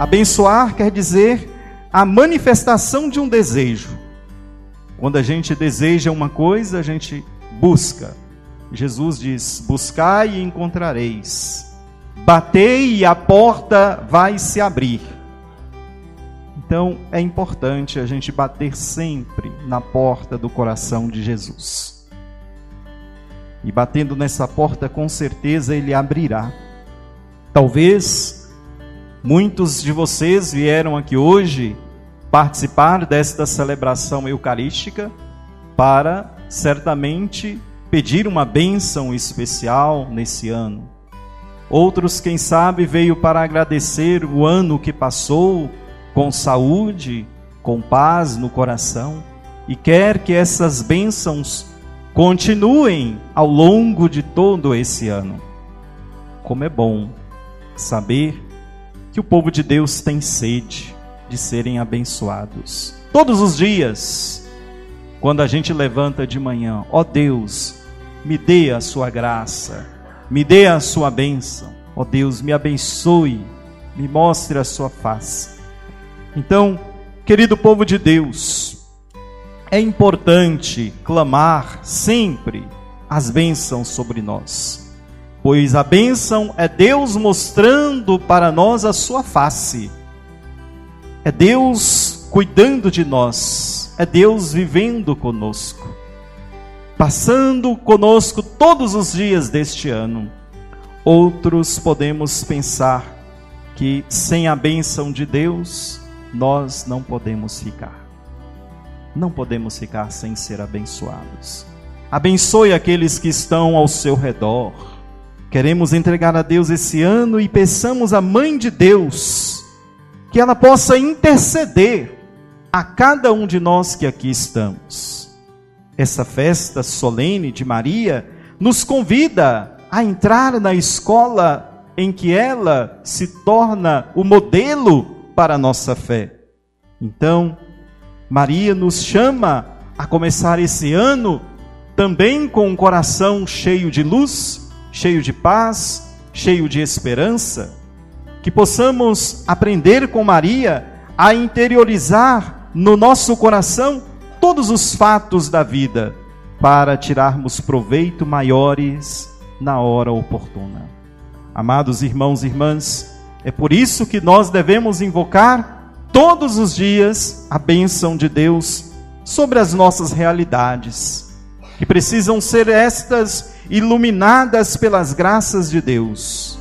Abençoar quer dizer a manifestação de um desejo. Quando a gente deseja uma coisa, a gente busca. Jesus diz: Buscai e encontrareis. Batei e a porta vai se abrir. Então é importante a gente bater sempre na porta do coração de Jesus. E batendo nessa porta, com certeza ele abrirá. Talvez muitos de vocês vieram aqui hoje participar desta celebração eucarística para certamente pedir uma bênção especial nesse ano. Outros, quem sabe, veio para agradecer o ano que passou com saúde, com paz no coração e quer que essas bênçãos continuem ao longo de todo esse ano. Como é bom saber que o povo de Deus tem sede de serem abençoados. Todos os dias, quando a gente levanta de manhã, ó Deus, me dê a sua graça, me dê a sua bênção, ó Deus, me abençoe, me mostre a sua face. Então, querido povo de Deus, é importante clamar sempre as bênçãos sobre nós, pois a bênção é Deus mostrando para nós a sua face, é Deus cuidando de nós, é Deus vivendo conosco, passando conosco todos os dias deste ano. Outros podemos pensar que sem a bênção de Deus, nós não podemos ficar. Não podemos ficar sem ser abençoados. Abençoe aqueles que estão ao seu redor. Queremos entregar a Deus esse ano e peçamos à Mãe de Deus que ela possa interceder a cada um de nós que aqui estamos. Essa festa solene de Maria nos convida a entrar na escola em que ela se torna o modelo para a nossa fé. Então, Maria nos chama a começar esse ano também com um coração cheio de luz, cheio de paz, cheio de esperança, que possamos aprender com Maria a interiorizar no nosso coração todos os fatos da vida para tirarmos proveito maiores na hora oportuna. Amados irmãos e irmãs, é por isso que nós devemos invocar todos os dias a bênção de Deus sobre as nossas realidades, que precisam ser estas iluminadas pelas graças de Deus.